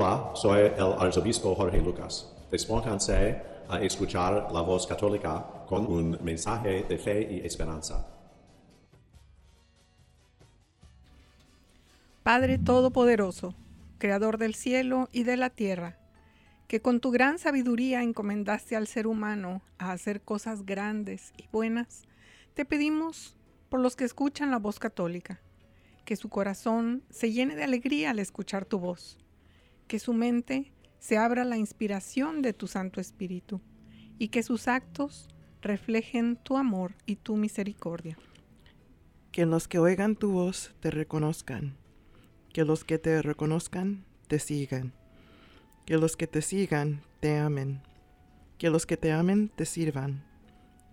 Hola, soy el arzobispo Jorge Lucas. Despónganse a escuchar la voz católica con un mensaje de fe y esperanza. Padre Todopoderoso, Creador del cielo y de la tierra, que con tu gran sabiduría encomendaste al ser humano a hacer cosas grandes y buenas, te pedimos por los que escuchan la voz católica, que su corazón se llene de alegría al escuchar tu voz que su mente se abra la inspiración de tu Santo Espíritu y que sus actos reflejen tu amor y tu misericordia. Que los que oigan tu voz te reconozcan, que los que te reconozcan te sigan, que los que te sigan te amen, que los que te amen te sirvan,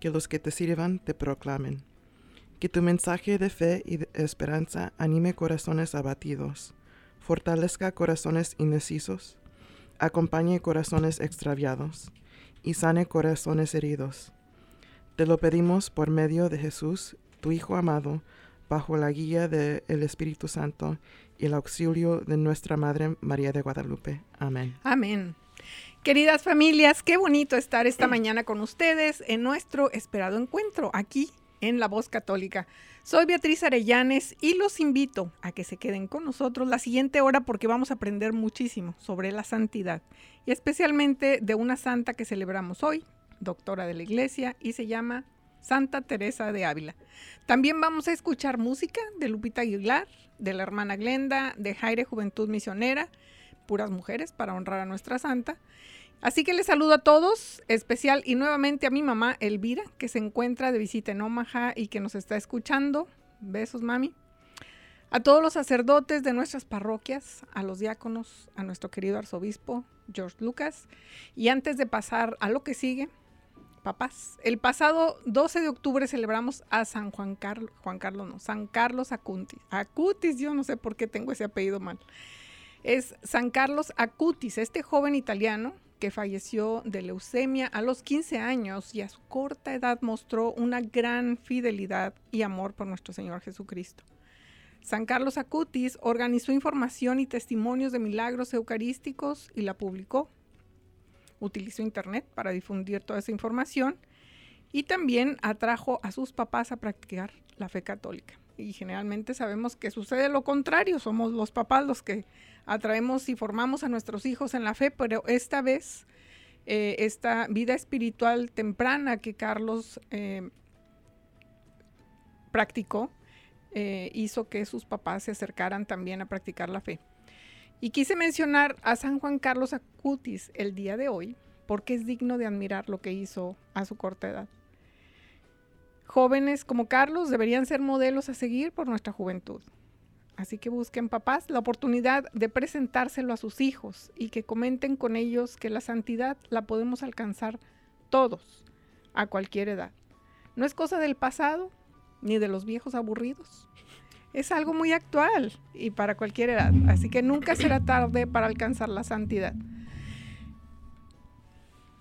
que los que te sirvan te proclamen. Que tu mensaje de fe y de esperanza anime corazones abatidos fortalezca corazones indecisos, acompañe corazones extraviados y sane corazones heridos. Te lo pedimos por medio de Jesús, tu Hijo amado, bajo la guía del Espíritu Santo y el auxilio de nuestra Madre María de Guadalupe. Amén. Amén. Queridas familias, qué bonito estar esta mañana con ustedes en nuestro esperado encuentro aquí en La Voz Católica. Soy Beatriz Arellanes y los invito a que se queden con nosotros la siguiente hora porque vamos a aprender muchísimo sobre la santidad y especialmente de una santa que celebramos hoy, doctora de la iglesia, y se llama Santa Teresa de Ávila. También vamos a escuchar música de Lupita Aguilar, de la hermana Glenda, de Jaire Juventud Misionera, puras mujeres para honrar a nuestra santa. Así que les saludo a todos, especial y nuevamente a mi mamá Elvira, que se encuentra de visita en Omaha y que nos está escuchando. Besos, mami. A todos los sacerdotes de nuestras parroquias, a los diáconos, a nuestro querido arzobispo George Lucas. Y antes de pasar a lo que sigue, papás, el pasado 12 de octubre celebramos a San Juan Carlos, Juan Carlos no, San Carlos Acutis. Acutis, yo no sé por qué tengo ese apellido mal. Es San Carlos Acutis, este joven italiano que falleció de leucemia a los 15 años y a su corta edad mostró una gran fidelidad y amor por nuestro Señor Jesucristo. San Carlos Acutis organizó información y testimonios de milagros eucarísticos y la publicó. Utilizó Internet para difundir toda esa información y también atrajo a sus papás a practicar la fe católica. Y generalmente sabemos que sucede lo contrario, somos los papás los que atraemos y formamos a nuestros hijos en la fe, pero esta vez eh, esta vida espiritual temprana que Carlos eh, practicó eh, hizo que sus papás se acercaran también a practicar la fe. Y quise mencionar a San Juan Carlos Acutis el día de hoy porque es digno de admirar lo que hizo a su corta edad. Jóvenes como Carlos deberían ser modelos a seguir por nuestra juventud. Así que busquen papás la oportunidad de presentárselo a sus hijos y que comenten con ellos que la santidad la podemos alcanzar todos, a cualquier edad. No es cosa del pasado ni de los viejos aburridos. Es algo muy actual y para cualquier edad. Así que nunca será tarde para alcanzar la santidad.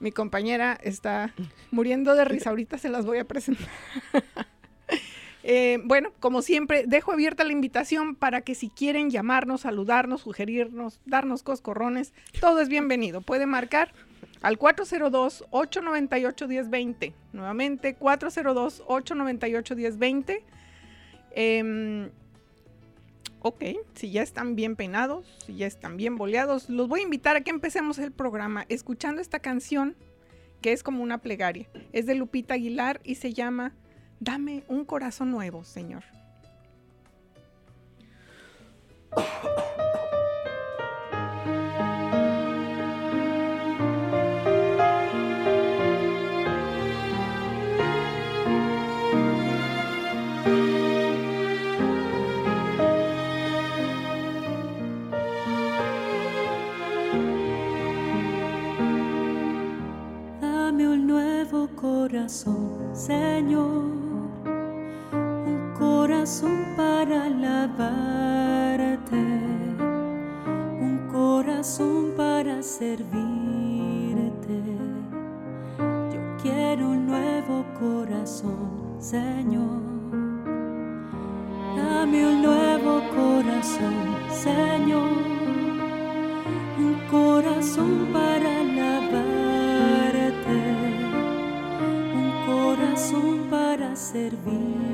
Mi compañera está muriendo de risa. Ahorita se las voy a presentar. Eh, bueno, como siempre, dejo abierta la invitación para que si quieren llamarnos, saludarnos, sugerirnos, darnos coscorrones, todo es bienvenido. Puede marcar al 402-898-1020. Nuevamente, 402-898-1020. Em, ok, si ya están bien peinados, si ya están bien boleados, los voy a invitar a que empecemos el programa escuchando esta canción que es como una plegaria. Es de Lupita Aguilar y se llama Dame un corazón nuevo, Señor. Dame un nuevo corazón, Señor corazón para alabarte, un corazón para servirte. Yo quiero un nuevo corazón, Señor. Dame un nuevo corazón, Señor, un corazón para para servirte.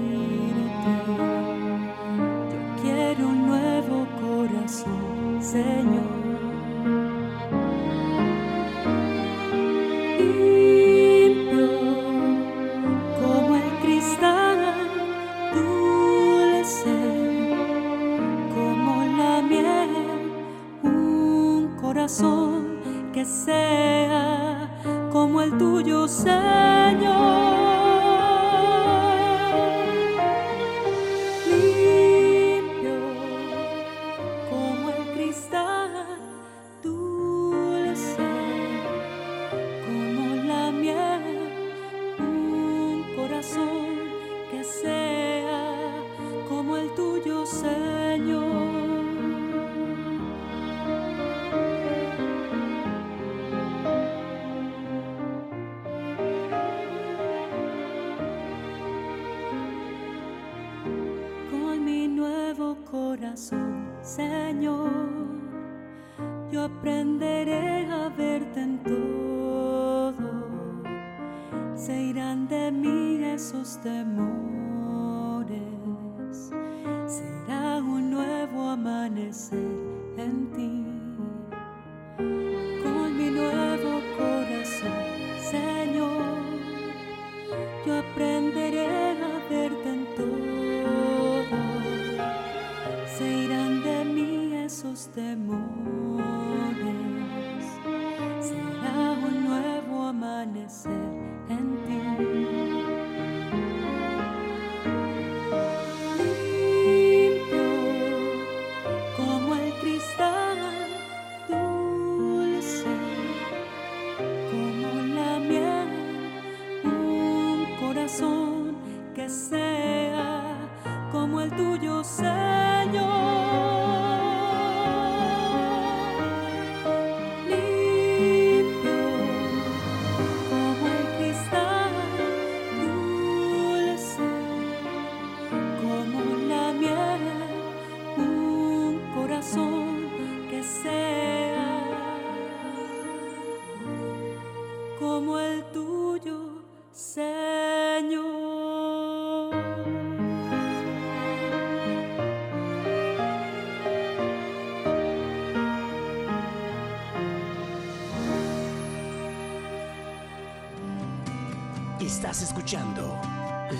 Estás escuchando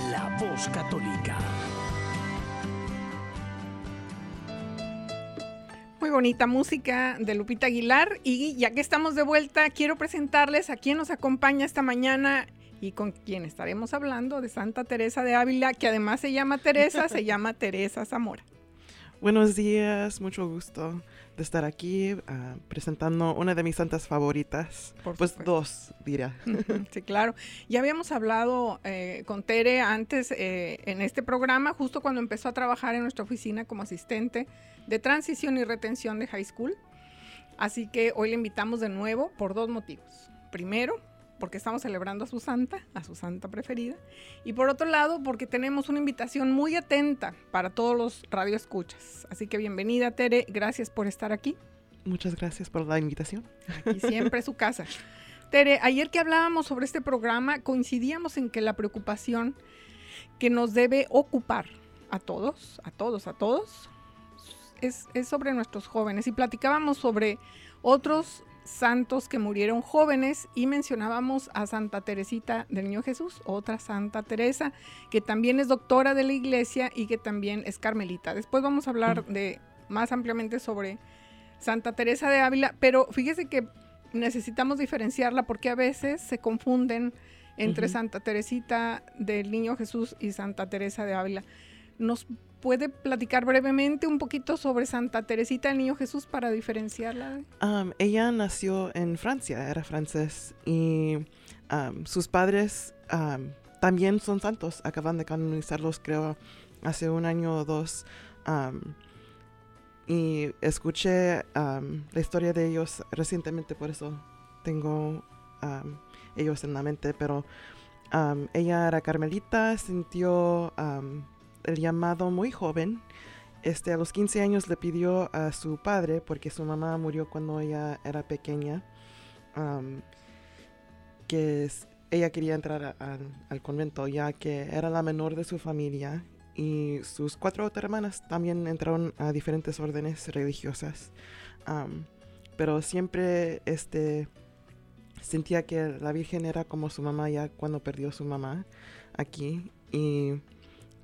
La Voz Católica. Muy bonita música de Lupita Aguilar y ya que estamos de vuelta, quiero presentarles a quien nos acompaña esta mañana y con quien estaremos hablando de Santa Teresa de Ávila, que además se llama Teresa, se llama Teresa Zamora. Buenos días, mucho gusto de estar aquí ah, presentando una de mis santas favoritas. pues dos, diría. sí, claro. Ya habíamos hablado eh, con Tere antes eh, en este programa, justo cuando empezó a trabajar en nuestra oficina como asistente de transición y retención de high school. Así que hoy le invitamos de nuevo por dos motivos. Primero, porque estamos celebrando a su santa, a su santa preferida. Y por otro lado, porque tenemos una invitación muy atenta para todos los radioescuchas. Así que bienvenida, Tere. Gracias por estar aquí. Muchas gracias por la invitación. Aquí siempre es su casa. Tere, ayer que hablábamos sobre este programa, coincidíamos en que la preocupación que nos debe ocupar a todos, a todos, a todos, es, es sobre nuestros jóvenes. Y platicábamos sobre otros santos que murieron jóvenes y mencionábamos a Santa Teresita del Niño Jesús, otra Santa Teresa, que también es doctora de la iglesia y que también es carmelita. Después vamos a hablar de más ampliamente sobre Santa Teresa de Ávila, pero fíjese que necesitamos diferenciarla porque a veces se confunden entre Santa Teresita del Niño Jesús y Santa Teresa de Ávila. ¿Nos puede platicar brevemente un poquito sobre Santa Teresita del Niño Jesús para diferenciarla? Um, ella nació en Francia, era francés, y um, sus padres um, también son santos, acaban de canonizarlos creo hace un año o dos. Y escuché la historia de ellos recientemente, por eso tengo ellos en la mente, pero ella era carmelita, sintió el llamado muy joven. Este, a los 15 años le pidió a su padre, porque su mamá murió cuando ella era pequeña, um, que ella quería entrar al- convento, ya que era la menor de su familia y sus cuatro otras hermanas también entraron a diferentes órdenes religiosas. Pero siempre este, sentía que la Virgen era como su mamá ya cuando perdió su mamá aquí y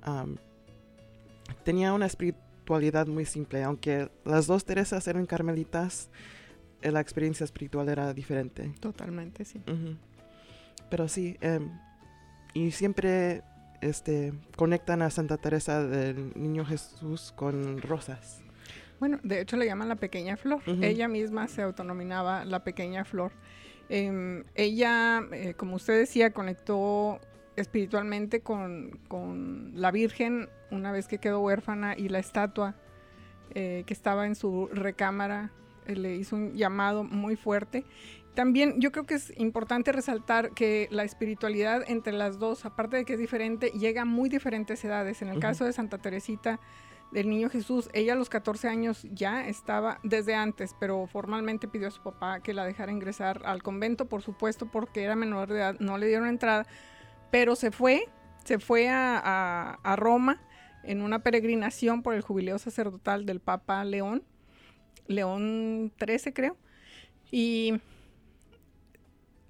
am, tenía una espiritualidad muy simple, aunque las dos Teresas eran carmelitas, eh, la experiencia espiritual era diferente. Totalmente, sí. Pero sí, em, y siempre este, conectan a Santa Teresa del Niño Jesús con rosas. Bueno, de hecho le llaman la pequeña flor. Ella misma se autonominaba la pequeña flor. Em, ella, eh, como usted decía, conectó espiritualmente con, con la Virgen una vez que quedó huérfana y la estatua eh, que estaba en su recámara eh, le hizo un llamado muy fuerte. También yo creo que es importante resaltar que la espiritualidad entre las dos, aparte de que es diferente, llega a muy diferentes edades. En el Ujú. caso de Santa Teresita del Niño Jesús, ella a los 14 años ya estaba desde antes, pero formalmente pidió a su papá que la dejara ingresar al convento, por supuesto, porque era menor de edad, no le dieron entrada, pero se fue, se fue a, a- a Roma en una peregrinación por el jubileo sacerdotal del Papa León, León XIII creo, y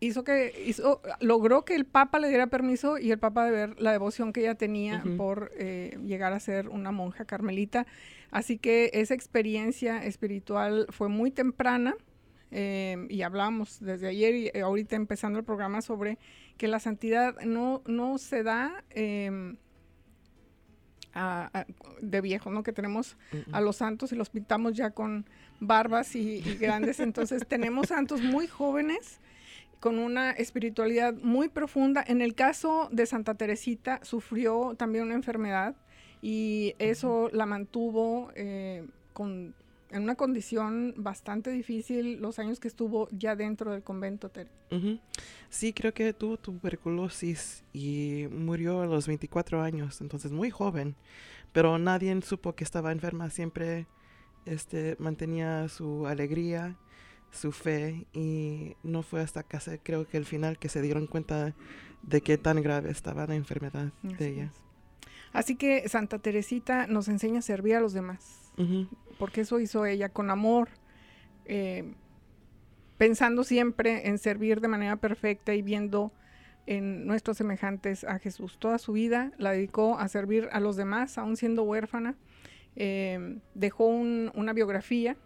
hizo que hizo, logró que el Papa le diera permiso y el Papa de ver la devoción que ella tenía por eh, llegar a ser una monja carmelita. Así que esa experiencia espiritual fue muy temprana eh, y hablamos desde ayer y eh, ahorita empezando el programa sobre que la santidad no, no se da em, a- a- de viejo, ¿no? Que tenemos a los santos y los pintamos ya con barbas y, y grandes. Entonces tenemos santos muy jóvenes con una espiritualidad muy profunda. En el caso de Santa Teresita, sufrió también una enfermedad y eso la mantuvo eh, con, en una condición bastante difícil los años que estuvo ya dentro del convento. Tere. Sí, creo que tuvo tuberculosis y murió a los 24 años, entonces muy joven, pero nadie supo que estaba enferma, siempre este, mantenía su alegría, su fe y no fue hasta casi creo que el final que se dieron cuenta de qué tan grave estaba la enfermedad Así de ella. es. Así que Santa Teresita nos enseña a servir a los demás. Porque eso hizo ella con amor, eh, pensando siempre en servir de manera perfecta y viendo en nuestros semejantes a Jesús. Toda su vida la dedicó a servir a los demás, aún siendo huérfana. Eh, dejó un- una biografía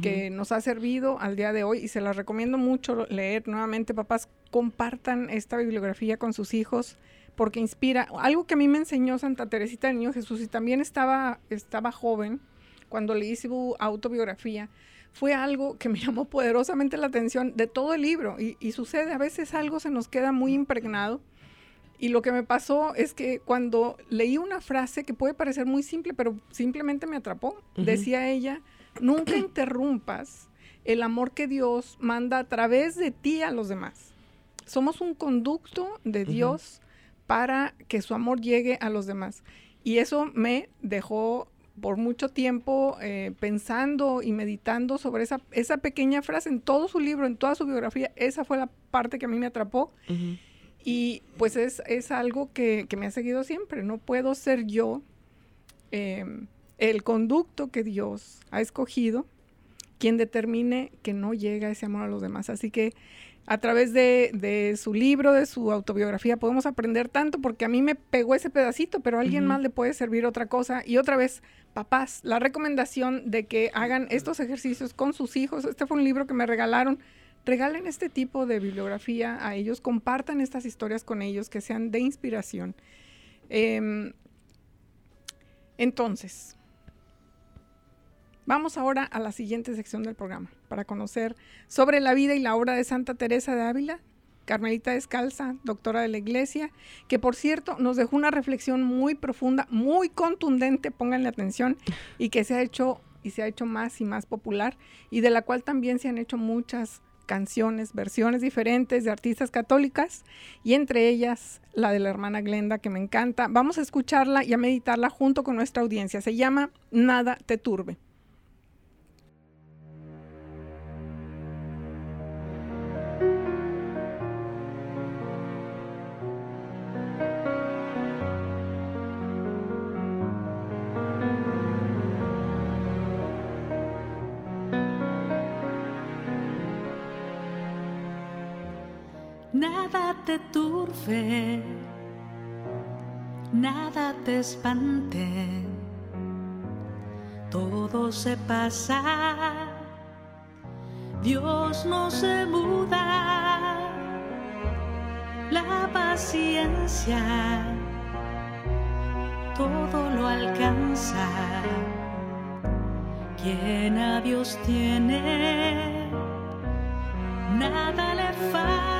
que nos ha servido al día de hoy y se la recomiendo mucho leer nuevamente. Papás, compartan esta bibliografía con sus hijos porque inspira. Algo que a mí me enseñó Santa Teresita del Niño Jesús y también estaba, estaba joven cuando leí su autobiografía, fue algo que me llamó poderosamente la atención de todo el libro. Y, y sucede, a veces algo se nos queda muy impregnado. Y lo que me pasó es que cuando leí una frase que puede parecer muy simple, pero simplemente me atrapó, decía ella, nunca interrumpas el amor que Dios manda a través de ti a los demás. Somos un conducto de. Dios para que su amor llegue a los demás. Y eso me dejó por mucho tiempo eh, pensando y meditando sobre esa, esa pequeña frase en todo su libro, en toda su biografía. Esa fue la parte que a mí me atrapó. Y pues es, es algo que, que me ha seguido siempre. No puedo ser yo em, el conducto que Dios ha escogido quien determine que no llega ese amor a los demás. Así que a través de, de su libro, de su autobiografía, podemos aprender tanto porque a mí me pegó ese pedacito, pero a alguien Ujú. más le puede servir otra cosa. Y otra vez, papás, la recomendación de que hagan estos ejercicios con sus hijos. Este fue un libro que me regalaron. Regalen este tipo de bibliografía a ellos, compartan estas historias con ellos, que sean de inspiración. Em, Entonces, vamos ahora a la siguiente sección del programa para conocer sobre la vida y la obra de Santa Teresa de Ávila, Carmelita Descalza, doctora de la Iglesia, que por cierto nos dejó una reflexión muy profunda, muy contundente, pónganle atención, y que se ha hecho y se ha hecho más y más popular y de la cual también se han hecho muchas canciones, versiones diferentes de artistas católicas y entre ellas la de la hermana Glenda que me encanta. Vamos a escucharla y a meditarla junto con nuestra audiencia. Se llama Nada te turbe. Nada te turbe, nada te espante, todo se pasa, Dios no se muda, la paciencia todo lo alcanza, quien a Dios tiene, nada le falta.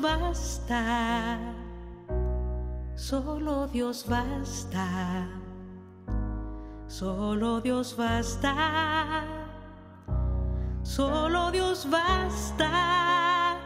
Basta, solo Dios basta, solo Dios basta, solo Dios basta,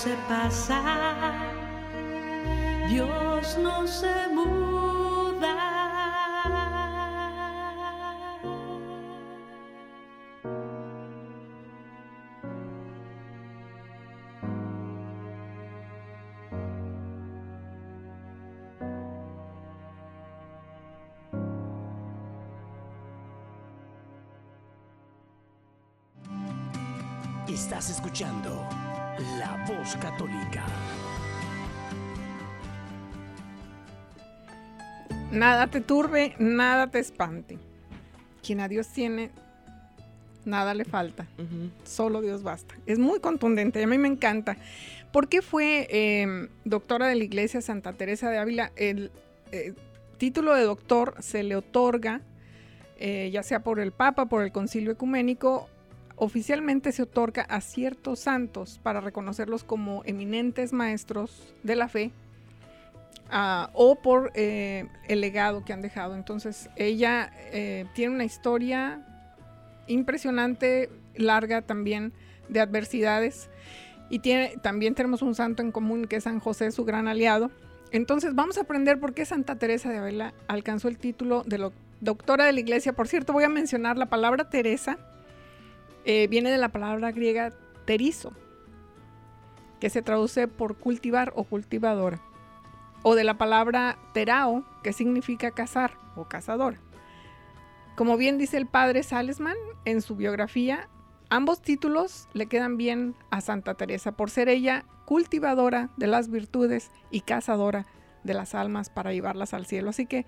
se pasa, Dios no se muda. Nada te turbe, nada te espante. Quien a Dios tiene, nada le falta. Solo Dios basta. Es muy contundente, a mí me encanta. ¿Por qué fue eh, doctora de la Iglesia Santa Teresa de Ávila? El eh, título de doctor se le otorga, eh, ya sea por el Papa, por el Concilio Ecuménico, oficialmente se otorga a ciertos santos para reconocerlos como eminentes maestros de la fe o por eh, el legado que han dejado. Entonces, ella eh, tiene una historia impresionante, larga también, de adversidades. Y tiene, también tenemos un santo en común que es San José, su gran aliado. Entonces vamos a aprender por qué Santa Teresa de Ávila alcanzó el título de doctora de la iglesia. Por cierto, voy a mencionar la palabra Teresa. eh, viene de la palabra griega terizo, que se traduce por cultivar o cultivadora. O de la palabra terao, que significa cazar o cazadora. Como bien dice el padre Salesman en su biografía, ambos títulos le quedan bien a Santa Teresa por ser ella cultivadora de las virtudes y cazadora de las almas para llevarlas al cielo. Así que,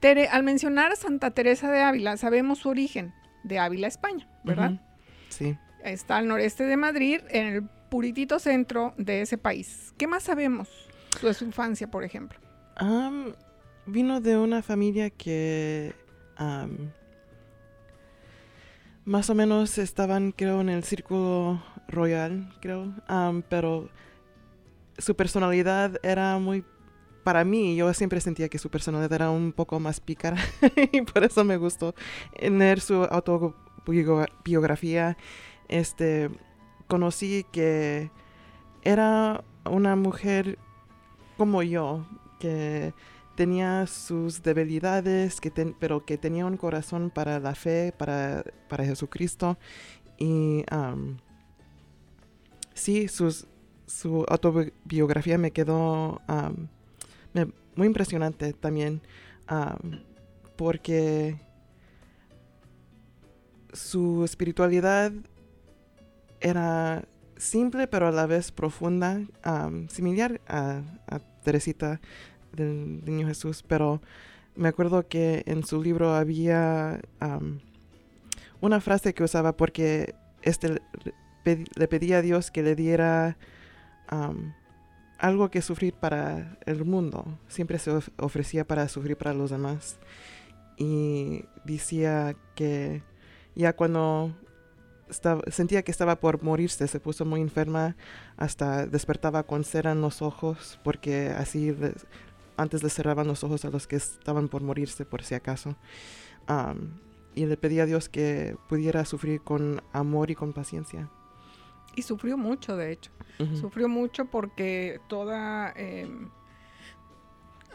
Tere, al mencionar a Santa Teresa de Ávila, sabemos su origen de Ávila, España, ¿verdad? Sí. Está al noreste de Madrid, en el puritito centro de ese país. ¿Qué más sabemos de su infancia, por ejemplo? Vino de una familia que más o menos estaban, creo, en el círculo royal, creo, pero su personalidad era muy... Para mí, yo siempre sentía que su personalidad era un poco más pícara y por eso me gustó leer su autobiografía. Este, conocí que era una mujer como yo, que tenía sus debilidades, que pero que tenía un corazón para la fe, para, para Jesucristo. Y sí, su autobiografía me quedó muy impresionante también, am, porque su espiritualidad era simple pero a la vez profunda, similar a, Teresita del Niño Jesús, pero me acuerdo que en su libro había am, una frase que usaba porque este le, pedía a Dios que le diera algo que sufrir para el mundo. Siempre se of- ofrecía para sufrir para los demás. Y decía que ya cuando estaba, sentía que estaba por morirse, se puso muy enferma, hasta despertaba con cera en los ojos, porque así les- antes le cerraban los ojos a los que estaban por morirse, por si acaso. Y le pedía a Dios que pudiera sufrir con amor y con paciencia. Y sufrió mucho, de hecho. Sufrió mucho porque toda eh,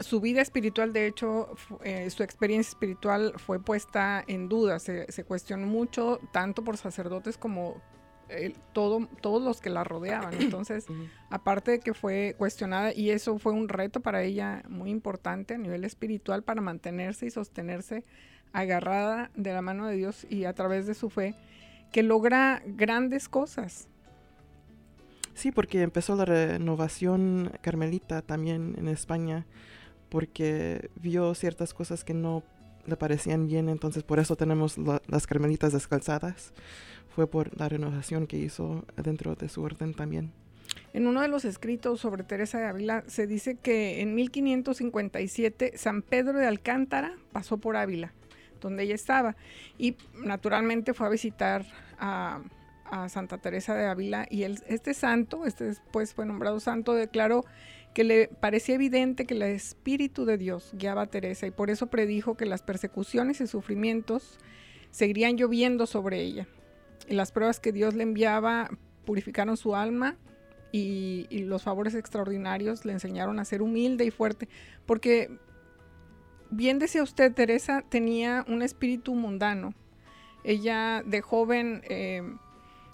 su vida espiritual, de hecho, eh, su experiencia espiritual fue puesta en duda. Se, se cuestionó mucho, tanto por sacerdotes como eh, todo, todos los que la rodeaban. Entonces, aparte de que fue cuestionada, y eso fue un reto para ella muy importante a nivel espiritual para mantenerse y sostenerse agarrada de la mano de Dios y a través de su fe, que logra grandes cosas. Sí, porque empezó la renovación carmelita también en España, porque vio ciertas cosas que no le parecían bien, entonces por eso tenemos la- las carmelitas descalzadas. Fue por la renovación que hizo dentro de su orden también. En uno de los escritos sobre Teresa de Ávila se dice que en 1557 San Pedro de Alcántara pasó por Ávila, donde ella estaba, y naturalmente fue a visitar a, a Santa Teresa de Ávila y él- este santo, este después fue nombrado santo, declaró que le parecía evidente que el Espíritu de Dios guiaba a Teresa y por eso predijo que las persecuciones y sufrimientos seguirían lloviendo sobre ella. Y las pruebas que Dios le enviaba purificaron su alma y, los favores extraordinarios le enseñaron a ser humilde y fuerte, porque bien decía usted, Teresa tenía un espíritu mundano. Ella de joven eh,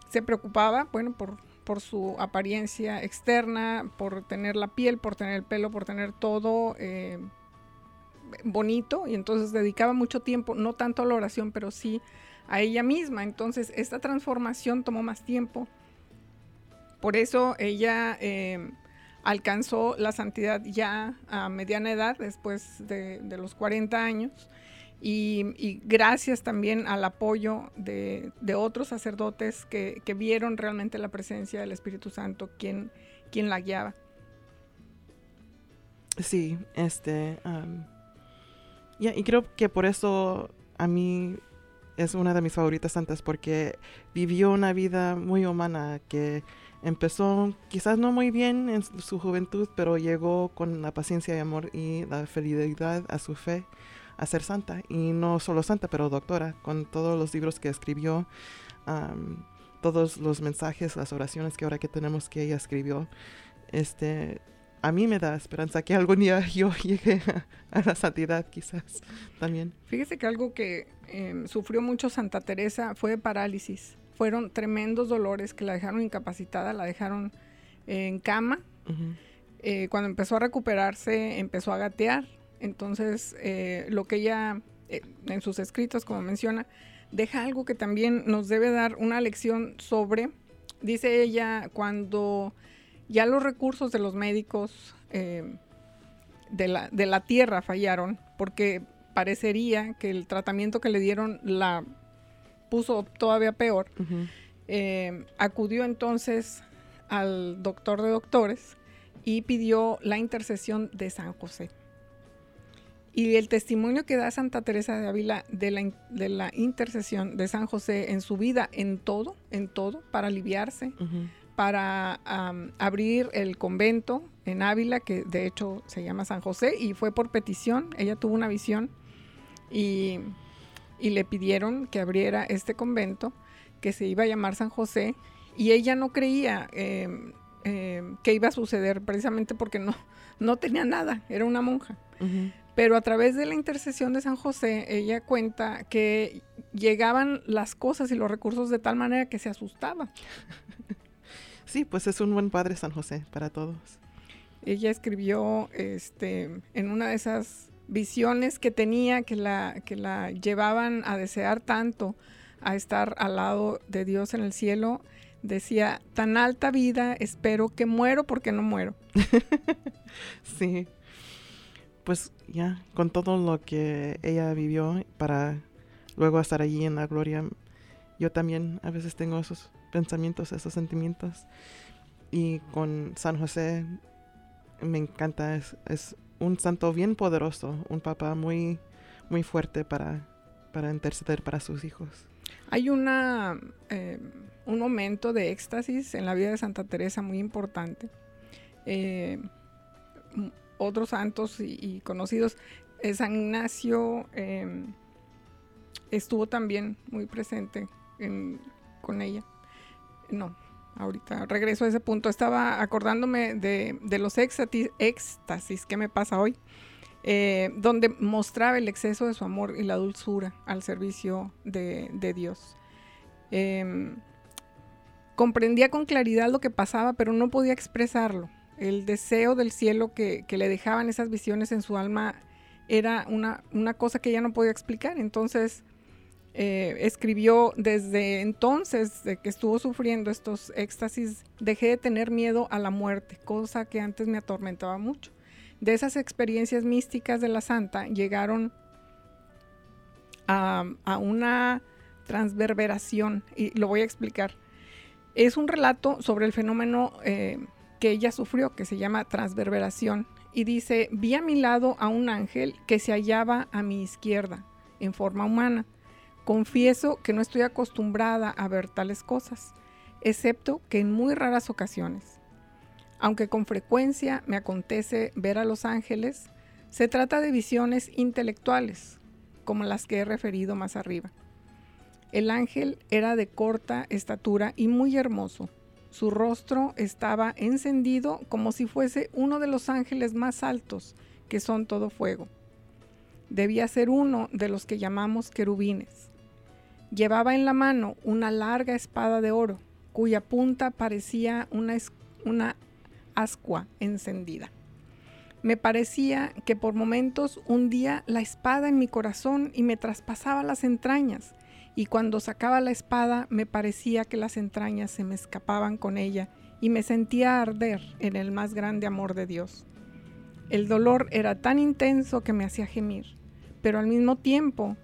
se preocupaba, bueno, por, por su apariencia externa, por tener la piel, por tener el pelo, por tener todo eh, bonito, y entonces dedicaba mucho tiempo, no tanto a la oración, pero sí a ella misma. Entonces, esta transformación tomó más tiempo. Por eso ella eh, alcanzó la santidad ya a mediana edad, después de, de los 40 años, y, y gracias también al apoyo de, otros sacerdotes que, vieron realmente la presencia del Espíritu Santo, quien, quien la guiaba. Sí, este... y creo que por eso a mí es una de mis favoritas santas, porque vivió una vida muy humana que empezó quizás no muy bien en su juventud, pero llegó con la paciencia y amor y la fidelidad a su fe a ser santa. Y no solo santa, pero doctora, con todos los libros que escribió, todos los mensajes, las oraciones que ahora que tenemos que ella escribió. Este, a mí me da esperanza que algún día yo llegue a, a la santidad, quizás también. Fíjese que algo que eh, sufrió mucho Santa Teresa fue de parálisis. Fueron tremendos dolores que la dejaron incapacitada, la dejaron eh, en cama. Eh, cuando empezó a recuperarse, empezó a gatear. Entonces, eh, lo que ella, eh, en sus escritos, como menciona, deja algo que también nos debe dar una lección sobre, dice ella, cuando ya los recursos de los médicos eh, de, la, de la tierra fallaron, porque parecería que el tratamiento que le dieron la puso todavía peor, eh, acudió entonces al doctor de doctores y pidió la intercesión de San José. Y el testimonio que da Santa Teresa de Ávila de la, de la intercesión de San José en su vida, en todo, en todo, para aliviarse, para abrir el convento en Ávila, que de hecho se llama San José, y fue por petición. Ella tuvo una visión y, y le pidieron que abriera este convento, que se iba a llamar San José, y ella no creía em, em, que iba a suceder, precisamente porque no, no tenía nada, era una monja. Ujú. Pero a través de la intercesión de San José, ella cuenta que llegaban las cosas y los recursos de tal manera que se asustaba. Sí, pues es un buen padre San José para todos. ella escribió este, en una de esas visiones que tenía que la, que la llevaban a desear tanto a estar al lado de Dios en el cielo, decía, tan alta vida, espero que muero porque no muero. Sí. Pues ya, con todo lo que ella vivió para luego estar allí en la gloria, yo también a veces tengo esos pensamientos, esos sentimientos. Y con San José me encanta, es, es un santo bien poderoso, un papá muy, muy fuerte para, para interceder para sus hijos. Hay una, eh, un momento de éxtasis en la vida de Santa Teresa muy importante. Eh, otros santos y, conocidos, eh, San Ignacio eh, estuvo también muy presente en- con ella. No, ahorita regreso a ese punto. Estaba acordándome de, los éxtasis, que me pasa hoy, eh, donde mostraba el exceso de su amor y la dulzura al servicio de, de Dios. Em, comprendía con claridad lo que pasaba, pero no podía expresarlo. El deseo del cielo que, que le dejaban esas visiones en su alma era una, una cosa que ella no podía explicar. Entonces, eh, escribió desde entonces, de que estuvo sufriendo estos éxtasis, dejé de tener miedo a la muerte, cosa que antes me atormentaba mucho. De esas experiencias místicas de la santa llegaron a, a una transverberación, y lo voy a explicar. Es un relato sobre el fenómeno eh, que ella sufrió, que se llama transverberación, y dice, vi a mi lado a un ángel que se hallaba a mi izquierda, en forma humana. Confieso que no estoy acostumbrada a ver tales cosas, excepto que en muy raras ocasiones. Aunque con frecuencia me acontece ver a los ángeles, se trata de visiones intelectuales, como las que he referido más arriba. El ángel era de corta estatura y muy hermoso. Su rostro estaba encendido como si fuese uno de los ángeles más altos, que son todo fuego. Debía ser uno de los que llamamos querubines. Llevaba en la mano una larga espada de oro, cuya punta parecía una, una ascua encendida. Me parecía que por momentos hundía la espada en mi corazón y me traspasaba las entrañas, y cuando sacaba la espada me parecía que las entrañas se me escapaban con ella y me sentía arder en el más grande amor de Dios. El dolor era tan intenso que me hacía gemir, pero al mismo tiempo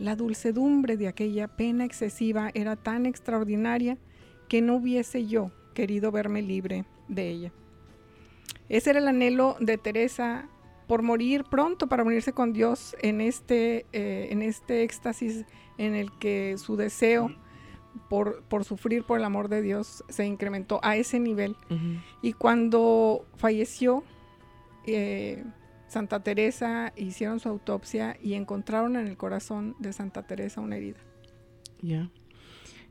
la dulcedumbre de aquella pena excesiva era tan extraordinaria que no hubiese yo querido verme libre de ella. Ese era el anhelo de Teresa por morir pronto para unirse con Dios en este, eh, en este éxtasis en el que su deseo por, por sufrir por el amor de Dios se incrementó a ese nivel. Y cuando falleció, eh, Santa Teresa hicieron su autopsia y encontraron en el corazón de Santa Teresa una herida. Ya.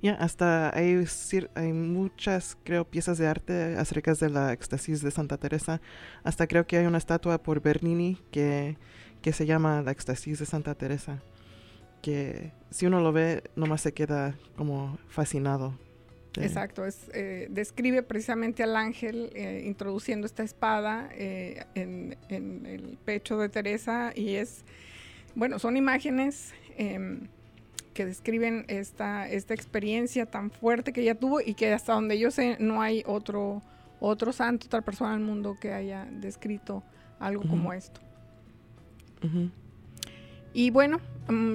Ya, hasta hay, hay muchas, creo, piezas de arte acerca de la éxtasis de Santa Teresa. Hasta creo que hay una estatua por Bernini que, que se llama la éxtasis de Santa Teresa. Que si uno lo ve, nomás se queda como fascinado. de- Exacto, es, eh, describe precisamente al ángel eh, introduciendo esta espada eh, en, en el pecho de Teresa y es, bueno, son imágenes em, que describen esta, esta experiencia tan fuerte que ella tuvo y que hasta donde yo sé no hay otro, otro santo, otra persona en el mundo que haya descrito algo como esto. Y bueno,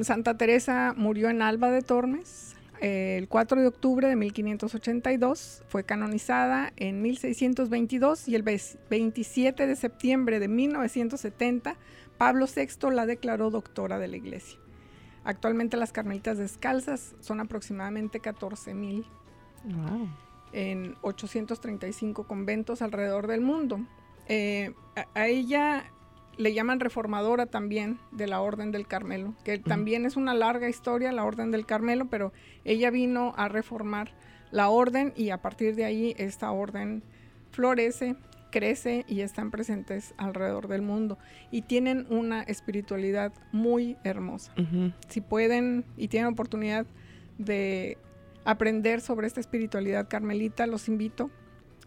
Santa Teresa murió en Alba de Tormes eh, el 4 de octubre de 1582. Fue canonizada en 1622 y el ves- 27 de septiembre de 1970 Pablo VI la declaró doctora de la iglesia. Actualmente las carmelitas descalzas son aproximadamente 14 mil Wow. en 835 conventos alrededor del mundo. Eh, a, a ella le llaman reformadora también de la Orden del Carmelo, que también es una larga historia, la Orden del Carmelo, pero ella vino a reformar la orden y a partir de ahí esta orden florece, crece y están presentes alrededor del mundo. Y tienen una espiritualidad muy hermosa. Si pueden y tienen oportunidad de aprender sobre esta espiritualidad carmelita, los invito.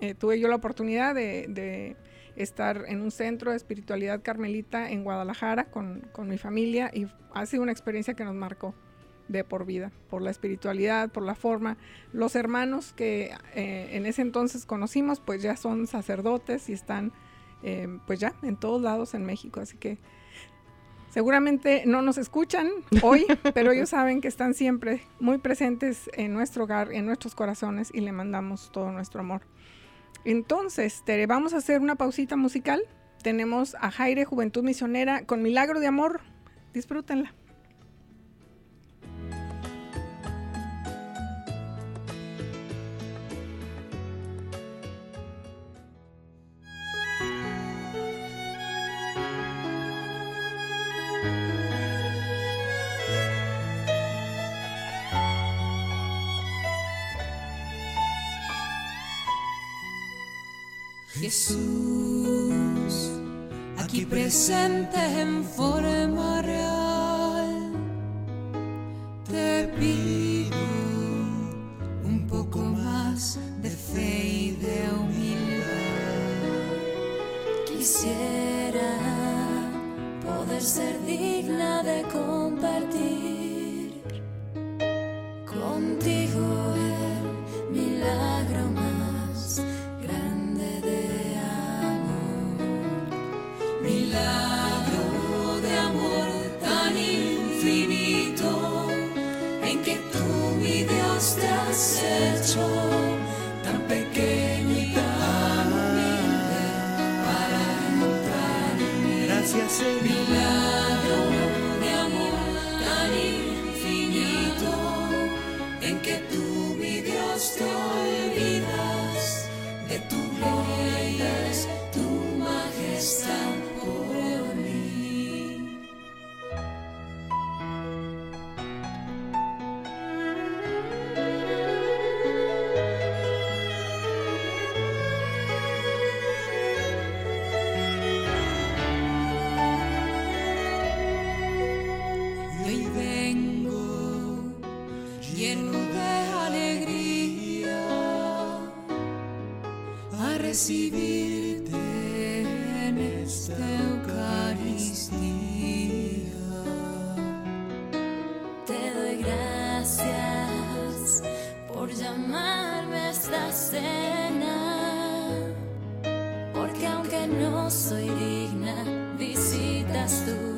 Eh, tuve yo la oportunidad de, de estar en un centro de espiritualidad carmelita en Guadalajara con, con mi familia y ha sido una experiencia que nos marcó de por vida, por la espiritualidad, por la forma. Los hermanos que eh, en ese entonces conocimos, pues ya son sacerdotes y están, eh, pues ya en todos lados en México, así que Seguramente no nos escuchan hoy, pero ellos saben que están siempre muy presentes en nuestro hogar, en nuestros corazones y le mandamos todo nuestro amor. Entonces, Tere, vamos a hacer una pausita musical. Tenemos a Jaire Juventud Misionera con Milagro de Amor. Disfrútenla. Jesús, aquí presente en forma gracias por llamarme a esta cena, porque aunque no soy digna, visitas tú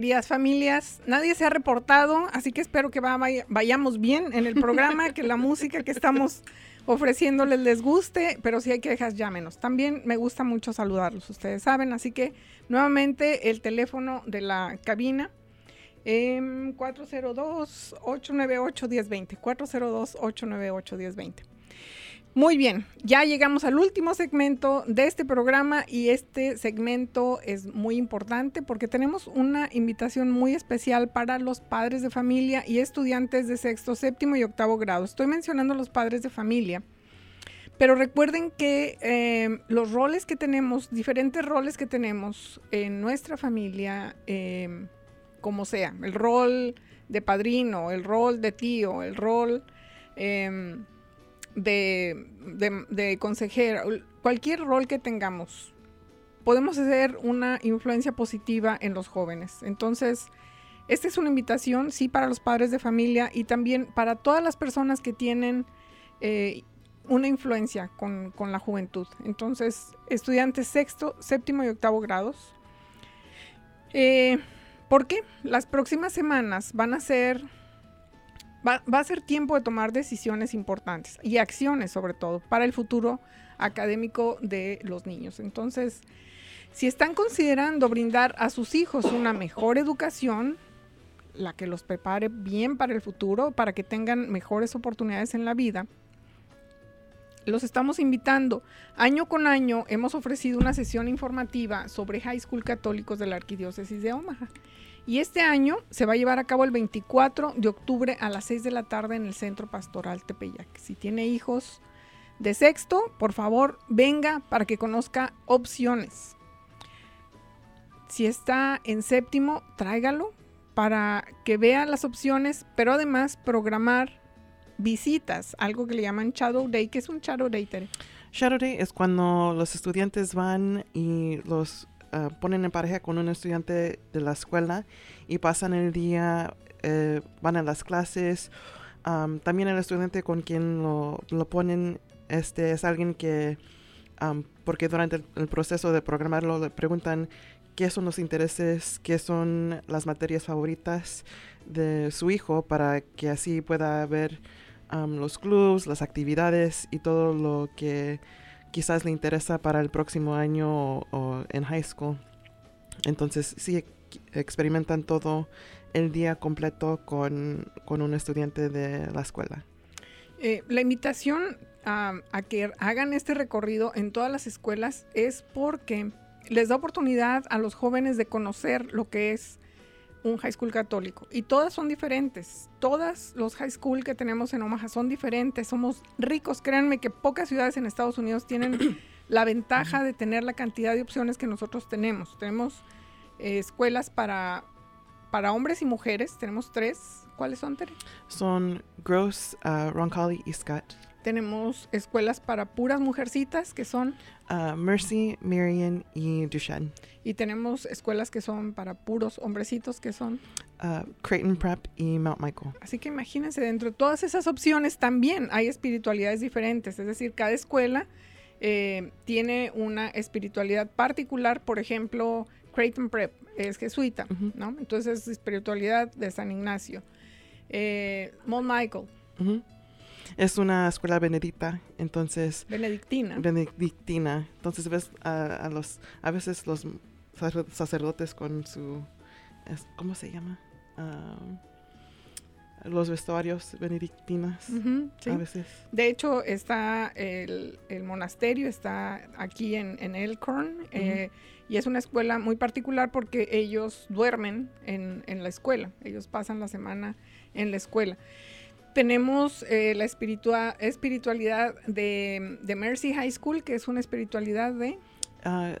Queridas familias, nadie se ha reportado, así que espero que va- vaya- vayamos bien en el programa, que la música que estamos ofreciéndoles les guste, pero si hay quejas, llámenos. También me gusta mucho saludarlos, ustedes saben, así que nuevamente el teléfono de la cabina, em, 402-898-1020, 402-898-1020. Muy bien, ya llegamos al último segmento de este programa y este segmento es muy importante porque tenemos una invitación muy especial para los padres de familia y estudiantes de sexto, séptimo y octavo grado. Estoy mencionando los padres de familia, pero recuerden que eh, los roles que tenemos, diferentes roles que tenemos en nuestra familia, eh, como sea, el rol de padrino, el rol de tío, el rol... em, de, de, consejera, cualquier rol que tengamos, podemos hacer una influencia positiva en los jóvenes. Entonces, esta es una invitación, sí, para los padres de familia y también para todas las personas que tienen eh, una influencia con, con la juventud. Entonces, estudiantes sexto, séptimo y octavo grados. Eh, ¿Por qué? Las próximas semanas van a ser va, a ser tiempo de tomar decisiones importantes y acciones sobre todo para el futuro académico de los niños. Entonces, si están considerando brindar a sus hijos una mejor educación, la que los prepare bien para el futuro, para que tengan mejores oportunidades en la vida, los estamos invitando. Año con año hemos ofrecido una sesión informativa sobre high school católicos de la Arquidiócesis de Omaha. Y este año se va a llevar a cabo el 24 de octubre a las 6 de la tarde en el Centro Pastoral Tepeyac. Si tiene hijos de sexto, por favor, venga para que conozca opciones. Si está en séptimo, tráigalo para que vea las opciones, pero además programar visitas, algo que le llaman Shadow Day, que es un Shadow Day. Shadow Day es cuando los estudiantes van y los ah, ponen en pareja con un estudiante de la escuela y pasan el día, eh, van a las clases. Am, también el estudiante con quien lo, lo ponen este, es alguien que, am, porque durante el, el proceso de programarlo le preguntan qué son los intereses, qué son las materias favoritas de su hijo para que así pueda ver am, los clubs, las actividades y todo lo que quizás le interesa para el próximo año o, en high school. Entonces sí ex- experimentan todo el día completo con, con un estudiante de la escuela. Eh, la invitación a que hagan este recorrido en todas las escuelas es porque les da oportunidad a los jóvenes de conocer lo que es un high school católico. Y todas son diferentes. Todas los high school que tenemos en Omaha son diferentes. Somos ricos. Créanme que pocas ciudades en Estados Unidos tienen la ventaja de tener la cantidad de opciones que nosotros tenemos. Tenemos eh, escuelas para, para hombres y mujeres. Tenemos tres. ¿Cuáles son, Tere? Son Gross, uh, Roncalli y Scott. Tenemos escuelas para puras mujercitas que son, Uh, Mercy, Marion y Duchenne. y tenemos escuelas que son para puros hombrecitos que son. Uh, Creighton Prep y Mount Michael. Así que imagínense, dentro de todas esas opciones también hay espiritualidades diferentes, es decir, cada escuela eh, tiene una espiritualidad particular, por ejemplo, Creighton Prep es jesuita, Ujú. ¿no? Entonces es espiritualidad de San Ignacio. Eh, Mount Michael, Ujú. Es una escuela benedicta, entonces benedictina. benedictina. Entonces ves a, a los a veces los sacer- sacerdotes con su es- ¿cómo se llama? Um, los vestuarios benedictinas sí. a veces. De hecho, está el, el monasterio, está aquí en, en Elkhorn, eh, y es una escuela muy particular porque ellos duermen en, en la escuela, ellos pasan la semana en la escuela. Tenemos eh, la espiritua- espiritualidad de, de Mercy High School, que es una espiritualidad de Ah,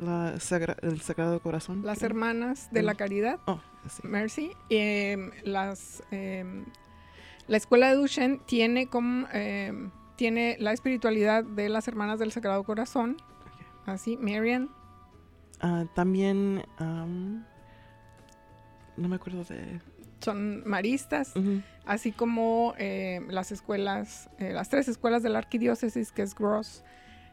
la sagra- el Sagrado Corazón. las creo. hermanas de la Mm. caridad. Oh, sí. Mercy. em, las, em, la escuela de Duchenne tiene, como, em, tiene la espiritualidad de las hermanas del Sagrado Corazón. Así, Marian. Ah, también am, no me acuerdo de Son maristas, así como em, las escuelas, eh, las tres escuelas de la arquidiócesis, que es Gross,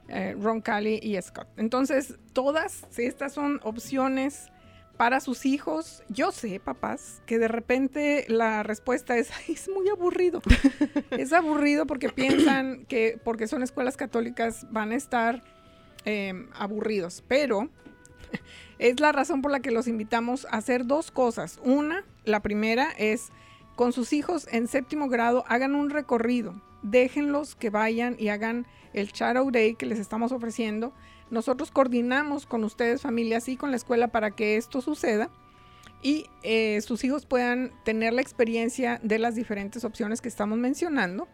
eh, Ron Cali y Scott. Entonces, todas estas son opciones para sus hijos. Yo sé, papás, que de repente la respuesta es, "Ay, es muy aburrido. es aburrido porque piensan que porque son escuelas católicas van a estar eh, aburridos. Pero es la razón por la que los invitamos a hacer dos cosas. Una, la primera es con sus hijos en séptimo grado, hagan un recorrido. Déjenlos que vayan y hagan el Shadow Day que les estamos ofreciendo. Nosotros coordinamos con ustedes, familias, y con la escuela para que esto suceda y eh, sus hijos puedan tener la experiencia de las diferentes opciones que estamos mencionando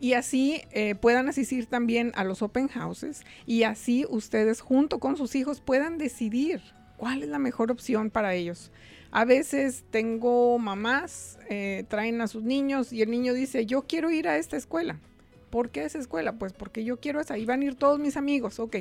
y así eh, puedan asistir también a los open houses y así ustedes junto con sus hijos puedan decidir cuál es la mejor opción para ellos. A veces tengo mamás, eh, traen a sus niños y el niño dice, yo quiero ir a esta escuela. ¿Por qué esa escuela? Pues porque yo quiero esa. Ahí van a ir todos mis amigos. Ok.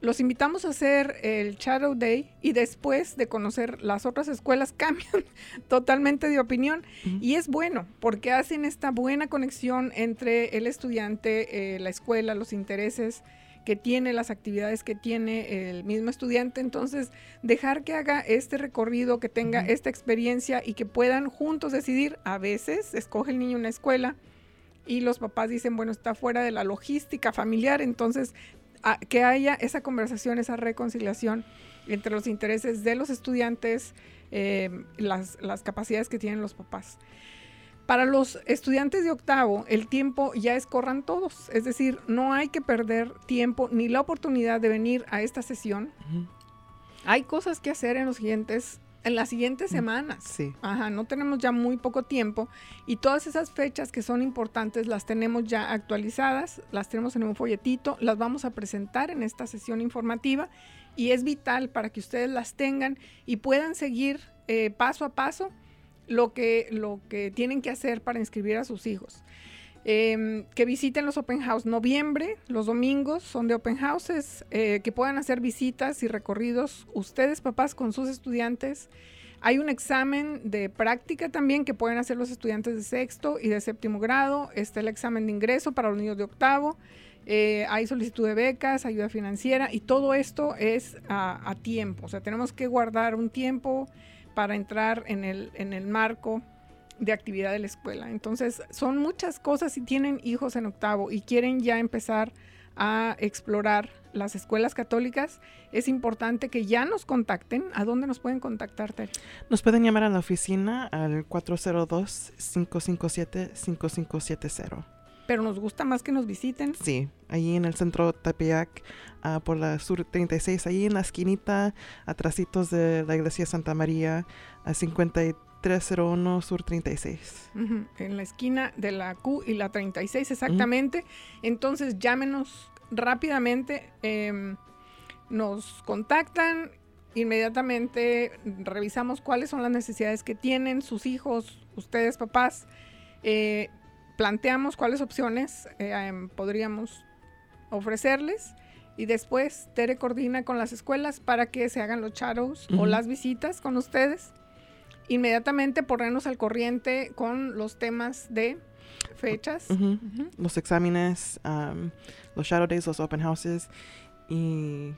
Los invitamos a hacer el Shadow Day y después de conocer las otras escuelas cambian totalmente de opinión. Y es bueno porque hacen esta buena conexión entre el estudiante, eh, la escuela, los intereses que tiene, las actividades que tiene el mismo estudiante. Entonces, dejar que haga este recorrido, que tenga esta experiencia y que puedan juntos decidir. A veces escoge el niño una escuela y los papás dicen, bueno, está fuera de la logística familiar, entonces a- que haya esa conversación, esa reconciliación entre los intereses de los estudiantes, eh, las, las capacidades que tienen los papás. Para los estudiantes de octavo, el tiempo ya es corran todos, es decir, no hay que perder tiempo ni la oportunidad de venir a esta sesión. Hay cosas que hacer en los siguientes, en las siguientes semanas. Sí. Ajá, no tenemos ya muy poco tiempo y todas esas fechas que son importantes las tenemos ya actualizadas, las tenemos en un folletito, las vamos a presentar en esta sesión informativa y es vital para que ustedes las tengan y puedan seguir eh, paso a paso lo que, lo que tienen que hacer para inscribir a sus hijos. Em, que visiten los open house noviembre, los domingos son de open houses, eh, que puedan hacer visitas y recorridos ustedes papás con sus estudiantes. Hay un examen de práctica también que pueden hacer los estudiantes de sexto y de séptimo grado. Está el examen de ingreso para los niños de octavo. Eh, hay solicitud de becas, ayuda financiera y todo esto es a, a tiempo. O sea, tenemos que guardar un tiempo para entrar en el, en el marco de actividad de la escuela. Entonces, son muchas cosas si tienen hijos en octavo y quieren ya empezar a explorar las escuelas católicas, es importante que ya nos contacten. ¿A dónde nos pueden contactar? Nos pueden llamar a la oficina al 402-557-5570. Pero nos gusta más que nos visiten. Sí, allí en el centro Tepeyac, ah, por la Sur 36, allí en la esquinita, atrasitos de la iglesia Santa María, a 5301 Sur 36. Ujú, En la esquina de la Q y la 36 exactamente. Entonces llámenos rápidamente, em, nos contactan, inmediatamente revisamos cuáles son las necesidades que tienen sus hijos, ustedes papás, eh, planteamos cuáles opciones eh, em, podríamos ofrecerles y después Tere coordina con las escuelas para que se hagan los shadows o las visitas con ustedes. Inmediatamente ponernos al corriente con los temas de fechas. Los exámenes, am, los shadow days, los open houses y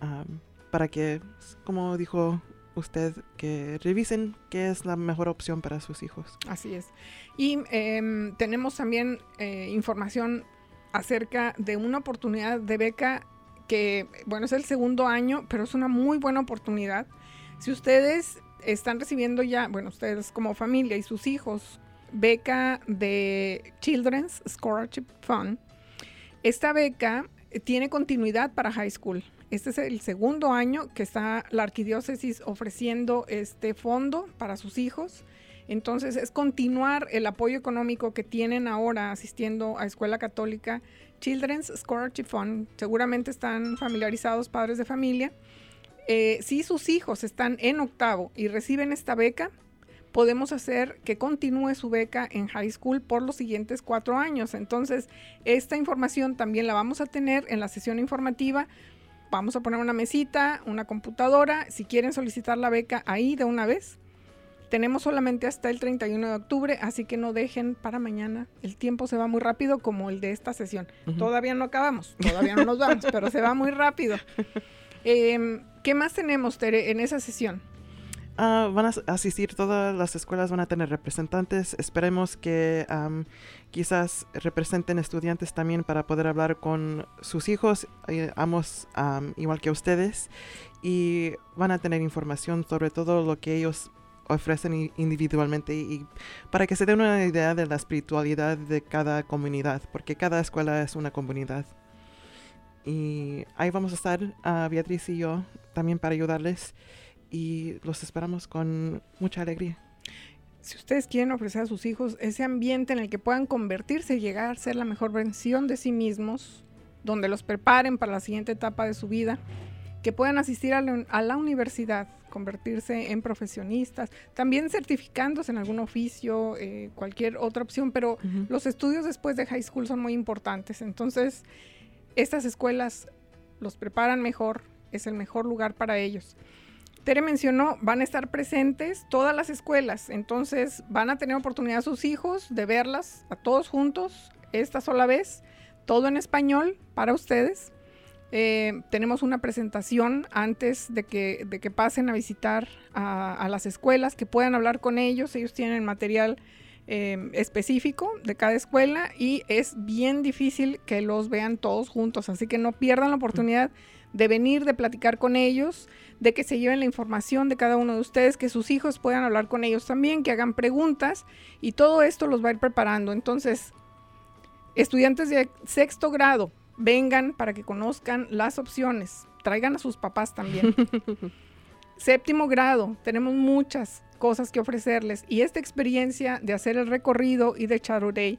am, para que, como dijo usted, que revisen qué es la mejor opción para sus hijos. Así es. Y em, tenemos también eh, información acerca de una oportunidad de beca que, bueno, es el segundo año, pero es una muy buena oportunidad. Si ustedes están recibiendo ya, bueno, ustedes como familia y sus hijos, beca de Children's Scholarship Fund, esta beca tiene continuidad para high school. Este es el segundo año que está la arquidiócesis ofreciendo este fondo para sus hijos. Entonces es continuar el apoyo económico que tienen ahora asistiendo a escuela católica. Children's Scholarship Fund, seguramente están familiarizados padres de familia. Eh, si sus hijos están en octavo y reciben esta beca, podemos hacer que continúe su beca en high school por los siguientes cuatro años. Entonces, esta información también la vamos a tener en la sesión informativa. Vamos a poner una mesita, una computadora. Si quieren solicitar la beca ahí de una vez, tenemos solamente hasta el 31 de octubre, así que no dejen para mañana. El tiempo se va muy rápido como el de esta sesión. Todavía no acabamos, todavía no nos vamos, pero se va muy rápido. Em, ¿Qué más tenemos, Tere, en esa sesión? Ah, van a as- asistir todas las escuelas, van a tener representantes. Esperemos que am, quizás representen estudiantes también para poder hablar con sus hijos, eh, amos am, igual que ustedes, y van a tener información sobre todo lo que ellos ofrecen individualmente y para que se den una idea de la espiritualidad de cada comunidad, porque cada escuela es una comunidad. Y ahí vamos a estar, ah, Beatriz y yo, también para ayudarles y los esperamos con mucha alegría. Si ustedes quieren ofrecer a sus hijos ese ambiente en el que puedan convertirse y llegar a ser la mejor versión de sí mismos, donde los preparen para la siguiente etapa de su vida, que puedan asistir a la, a la universidad, convertirse en profesionistas, también certificándose en algún oficio, eh, cualquier otra opción, pero los estudios después de high school son muy importantes. Entonces, estas escuelas los preparan mejor, es el mejor lugar para ellos. Tere mencionó, van a estar presentes todas las escuelas, entonces van a tener oportunidad sus hijos de verlas a todos juntos esta sola vez, todo en español para ustedes. Eh, tenemos una presentación antes de que, de que pasen a visitar a, las escuelas, que puedan hablar con ellos, ellos tienen material eh, específico de cada escuela y es bien difícil que los vean todos juntos, así que no pierdan la oportunidad de venir, de platicar con ellos, de que se lleven la información de cada uno de ustedes, que sus hijos puedan hablar con ellos también, que hagan preguntas y todo esto los va a ir preparando. Entonces, estudiantes de sexto grado, vengan para que conozcan las opciones, traigan a sus papás también. Séptimo grado, tenemos muchas cosas que ofrecerles y esta experiencia de hacer el recorrido y de Charurey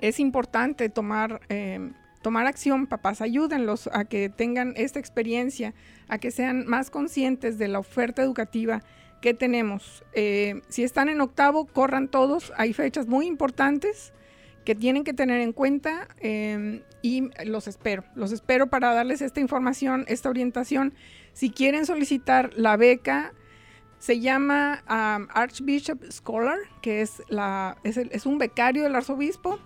es importante tomar, eh, tomar acción, papás, ayúdenlos a que tengan esta experiencia, a que sean más conscientes de la oferta educativa que tenemos. Eh, si están en octavo, corran todos, hay fechas muy importantes que tienen que tener en cuenta eh, y los espero, los espero para darles esta información, esta orientación. Si quieren solicitar la beca, se llama Archbishop Scholar, que es, la, es, el- es un becario del arzobispo.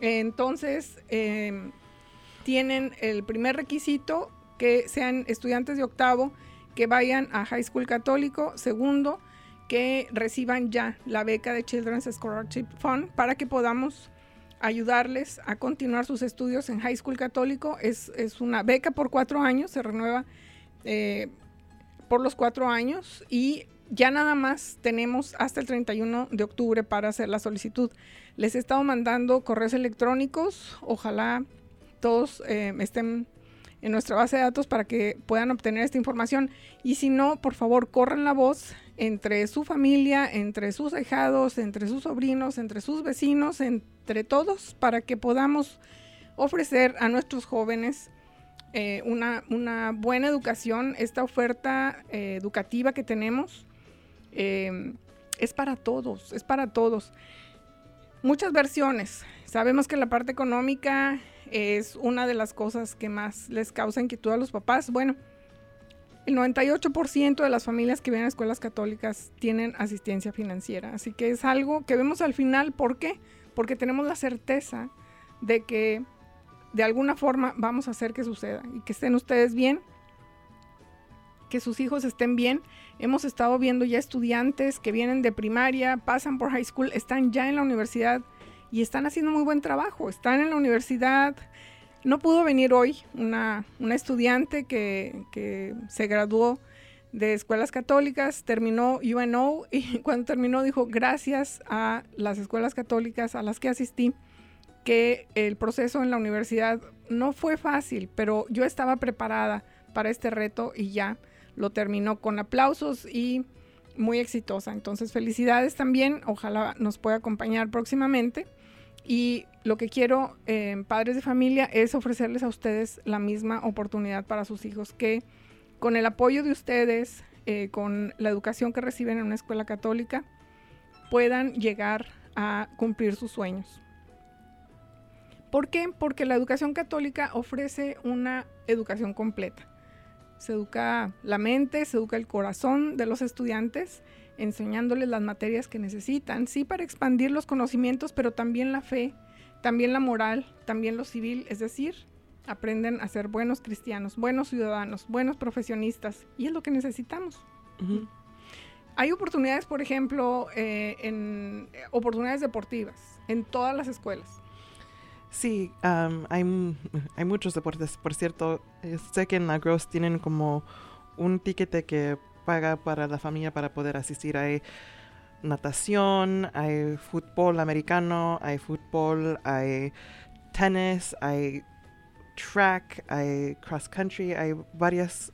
Entonces, eh, tienen el primer requisito que sean estudiantes de octavo, que vayan a High School Católico. Segundo, que reciban ya la beca de Children's Scholarship Fund para que podamos ayudarles a continuar sus estudios en High School Católico. Es, es una beca por cuatro años, se renueva eh, por los cuatro años y ya nada más tenemos hasta el 31 de octubre para hacer la solicitud. Les he estado mandando correos electrónicos, ojalá todos eh, estén en nuestra base de datos para que puedan obtener esta información y si no, por favor, corran la voz entre su familia, entre sus ahijados, entre sus sobrinos, entre sus vecinos, entre todos, para que podamos ofrecer a nuestros jóvenes eh, una, una buena educación. Esta oferta eh, educativa que tenemos eh, es para todos, es para todos. Muchas versiones. Sabemos que la parte económica es una de las cosas que más les causa inquietud a los papás. Bueno, el 98% de las familias que vienen a escuelas católicas tienen asistencia financiera. Así que es algo que vemos al final. ¿Por qué? Porque tenemos la certeza de que de alguna forma vamos a hacer que suceda y que estén ustedes bien, que sus hijos estén bien. Hemos estado viendo ya estudiantes que vienen de primaria, pasan por high school, están ya en la universidad y están haciendo muy buen trabajo. Están en la universidad. No pudo venir hoy una, una estudiante que, que se graduó de escuelas católicas, terminó UNO y cuando terminó dijo gracias a las escuelas católicas a las que asistí que el proceso en la universidad no fue fácil, pero yo estaba preparada para este reto y ya lo terminó con aplausos y muy exitosa. Entonces, felicidades también. Ojalá nos pueda acompañar próximamente. Y lo que quiero, eh, padres de familia, es ofrecerles a ustedes la misma oportunidad para sus hijos, que con el apoyo de ustedes, eh, con la educación que reciben en una escuela católica, puedan llegar a cumplir sus sueños. ¿Por qué? Porque la educación católica ofrece una educación completa. Se educa la mente, se educa el corazón de los estudiantes enseñándoles las materias que necesitan, sí para expandir los conocimientos, pero también la fe, también la moral, también lo civil, es decir, aprenden a ser buenos cristianos, buenos ciudadanos, buenos profesionistas, y es lo que necesitamos. Hay oportunidades, por ejemplo, eh, en eh, oportunidades deportivas en todas las escuelas. Sí, am, hay, hay muchos deportes. Por cierto, eh, sé que en la Gross tienen como un tiquete que paga para la familia para poder asistir. Hay natación, hay fútbol americano, hay fútbol, hay tenis, hay track, hay cross country, hay varias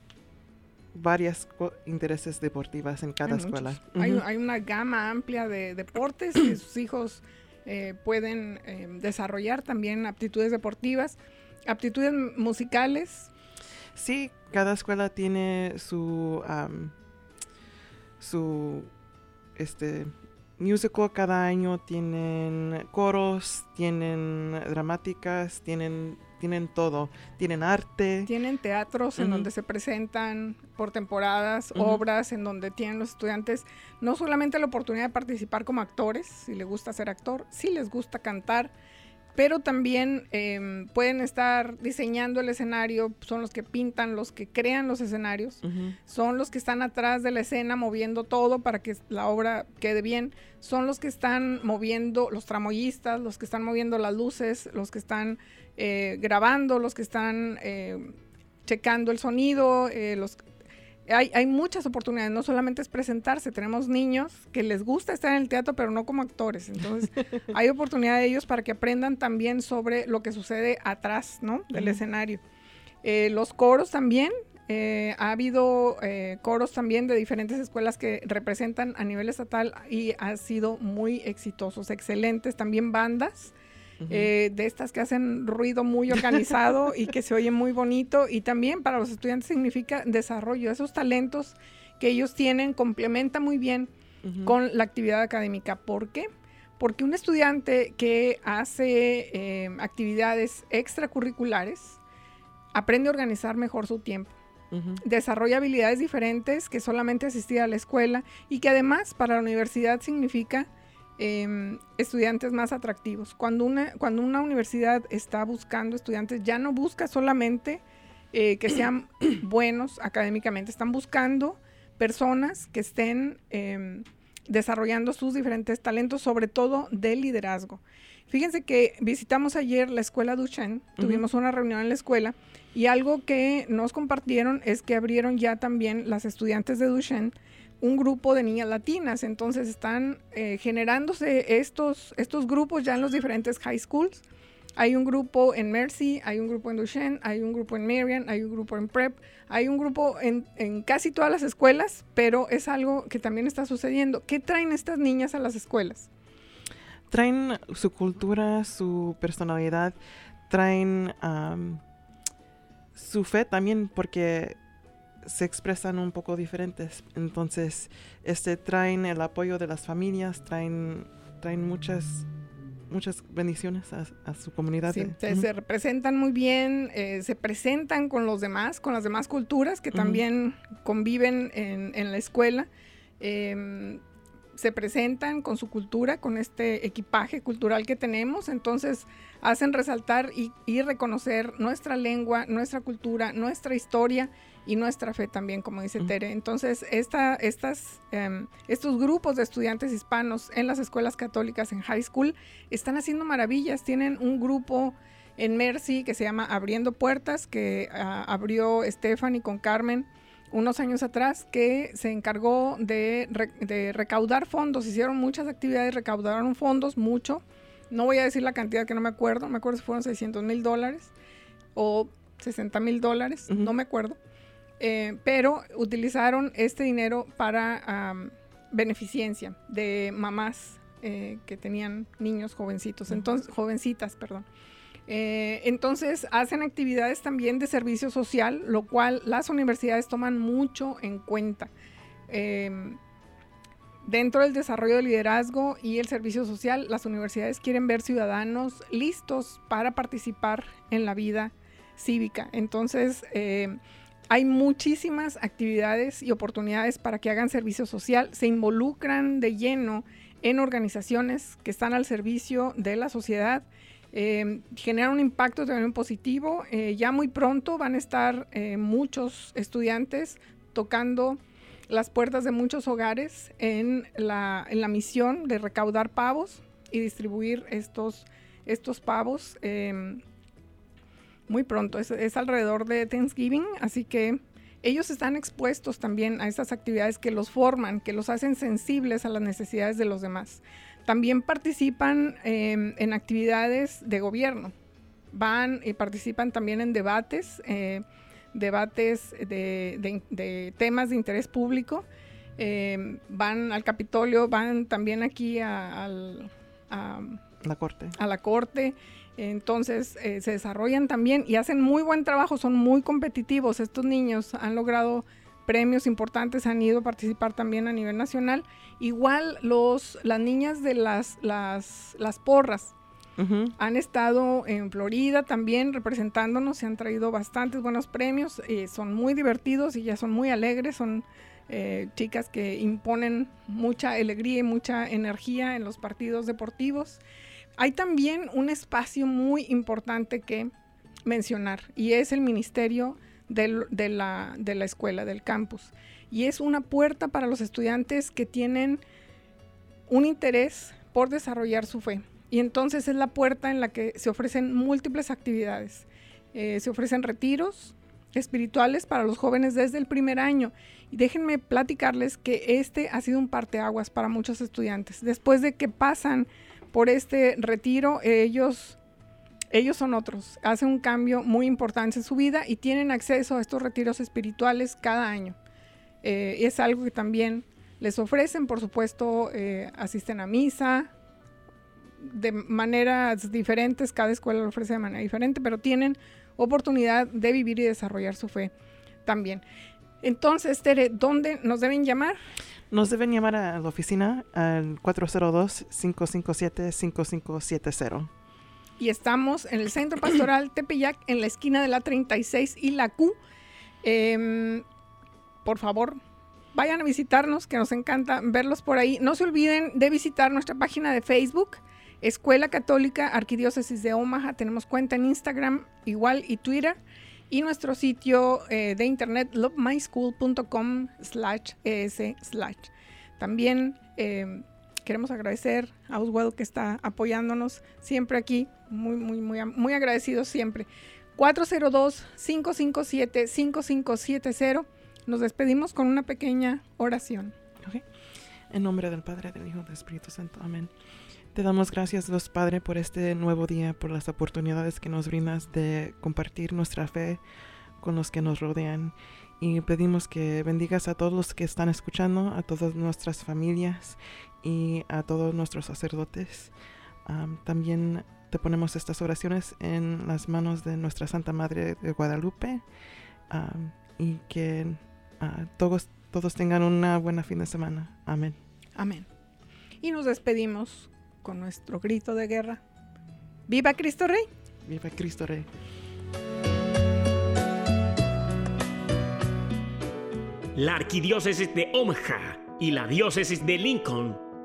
varias intereses deportivas en cada Hay escuela. Hay, una gama amplia de deportes que sus hijos eh, pueden eh, desarrollar también aptitudes deportivas, aptitudes musicales. Sí, cada escuela tiene su su este musical cada año tienen coros, tienen dramáticas, tienen tienen todo, tienen arte. Tienen teatros en donde se presentan por temporadas, obras en donde tienen los estudiantes no solamente la oportunidad de participar como actores, si les gusta ser actor, si les gusta cantar, pero también em, pueden estar diseñando el escenario, son los que pintan, los que crean los escenarios. Son los que están atrás de la escena moviendo todo para que la obra quede bien, son los que están moviendo, los tramoyistas, los que están moviendo las luces, los que están eh, grabando, los que están eh, checando el sonido, eh, los... Hay, hay muchas oportunidades, no solamente es presentarse, tenemos niños que les gusta estar en el teatro, pero no como actores, entonces hay oportunidad de ellos para que aprendan también sobre lo que sucede atrás, ¿no? Del escenario. Eh, los coros también, eh, ha habido eh, coros también de diferentes escuelas que representan a nivel estatal y han sido muy exitosos, excelentes. También bandas eh, de estas que hacen ruido muy organizado y que se oye muy bonito. Y también para los estudiantes significa desarrollo. Esos talentos que ellos tienen complementa muy bien con la actividad académica. ¿Por qué? Porque un estudiante que hace eh, actividades extracurriculares aprende a organizar mejor su tiempo desarrolla habilidades diferentes que solamente asistir a la escuela y que además para la universidad significa em, estudiantes más atractivos. Cuando una, cuando una universidad está buscando estudiantes, ya no busca solamente eh, que sean buenos académicamente, están buscando personas que estén em, desarrollando sus diferentes talentos, sobre todo de liderazgo. Fíjense que visitamos ayer la escuela Duchenne, tuvimos una reunión en la escuela y algo que nos compartieron es que abrieron ya también las estudiantes de Duchenne un grupo de niñas latinas. Entonces están eh, generándose estos, estos grupos ya en los diferentes high schools. Hay un grupo en Mercy, hay un grupo en Duchenne, hay un grupo en Marian, hay un grupo en Prep, hay un grupo en, casi todas las escuelas, pero es algo que también está sucediendo. ¿Qué traen estas niñas a las escuelas? traen su cultura, su personalidad, traen su fe también porque se expresan un poco diferentes. Entonces, este traen el apoyo de las familias, traen traen muchas muchas bendiciones a, a su comunidad. Sí, de- se, representan muy bien, eh, se presentan con los demás, con las demás culturas que también conviven en, en la escuela. Em, se presentan con su cultura, con este equipaje cultural que tenemos, entonces hacen resaltar y, y reconocer nuestra lengua, nuestra cultura, nuestra historia y nuestra fe también, como dice. Tere. Entonces, esta, estas, em, estos grupos de estudiantes hispanos en las escuelas católicas en high school están haciendo maravillas. Tienen un grupo en Mercy que se llama Abriendo Puertas, que ah, abrió Stephanie con Carmen unos años atrás, que se encargó de, re- de recaudar fondos. Hicieron muchas actividades, recaudaron fondos, mucho. No voy a decir la cantidad que no me acuerdo, me acuerdo si fueron 600 mil dólares o 60 mil dólares, no me acuerdo. Eh, pero utilizaron este dinero para beneficencia de mamás eh, que tenían niños jovencitos, entonces, jovencitas, perdón. Eh, entonces hacen actividades también de servicio social, lo cual las universidades toman mucho en cuenta. Em, dentro del desarrollo del liderazgo y el servicio social, las universidades quieren ver ciudadanos listos para participar en la vida cívica. Entonces, eh, hay muchísimas actividades y oportunidades para que hagan servicio social, se involucran de lleno en organizaciones que están al servicio de la sociedad, eh, generan un impacto también positivo. Eh, ya muy pronto van a estar eh, muchos estudiantes tocando las puertas de muchos hogares en la, en la misión de recaudar pavos y distribuir estos, estos pavos em, muy pronto. Es, es alrededor de Thanksgiving, así que ellos están expuestos también a estas actividades que los forman, que los hacen sensibles a las necesidades de los demás. También participan em, en actividades de gobierno. Van y participan también en debates, eh, debates de, de- de temas de interés público. Em, van al Capitolio, van también aquí a- al, a- La corte. a la corte. Entonces eh, se desarrollan también y hacen muy buen trabajo, son muy competitivos. Estos niños han logrado premios importantes, han ido a participar también a nivel nacional. Igual los, las niñas de las, las, las porras han estado en Florida también representándonos, se han traído bastantes buenos premios, eh, son muy divertidos y ya son muy alegres, son eh, chicas que imponen mucha alegría y mucha energía en los partidos deportivos. Hay también un espacio muy importante que mencionar y es el ministerio de, la, de la escuela, del campus. Y es una puerta para los estudiantes que tienen un interés por desarrollar su fe. Y entonces es la puerta en la que se ofrecen múltiples actividades. Eh, se ofrecen retiros espirituales para los jóvenes desde el primer año. Y déjenme platicarles que este ha sido un parteaguas para muchos estudiantes. Después de que pasan por este retiro, ellos, ellos son otros. Hacen un cambio muy importante en su vida y tienen acceso a estos retiros espirituales cada año. Eh, es algo que también les ofrecen, por supuesto, eh, asisten a misa de maneras diferentes, cada escuela lo ofrece de manera diferente, pero tienen oportunidad de vivir y desarrollar su fe también. Entonces, Tere, ¿dónde nos deben llamar? Nos deben llamar a la oficina al 402-557-5570. Y estamos en el Centro Pastoral Tepeyac, en la esquina de la 36 y la Q. Em, por favor, vayan a visitarnos, que nos encanta verlos por ahí. No se olviden de visitar nuestra página de Facebook, Escuela Católica Arquidiócesis de Omaha. Tenemos cuenta en Instagram igual y Twitter. Y nuestro sitio eh, de internet, lovemyschool.com slash es slash. También em, queremos agradecer a Oswald que está apoyándonos siempre aquí. Muy, muy, muy, muy agradecidos siempre. 402-557-5570. Nos despedimos con una pequeña oración. En nombre del Padre, del Hijo del Espíritu Santo. Amén. Te damos gracias, Dios Padre, por este nuevo día, por las oportunidades que nos brindas de compartir nuestra fe con los que nos rodean. Y pedimos que bendigas a todos los que están escuchando, a todas nuestras familias y a todos nuestros sacerdotes. Am, también te ponemos estas oraciones en las manos de nuestra Santa Madre de Guadalupe y que ah, todos, todos tengan una buena fin de semana. Amén. Amén. Y nos despedimos con nuestro grito de guerra. ¡Viva Cristo Rey! Viva Cristo Rey. La Arquidiócesis de Omaha y la Diócesis de Lincoln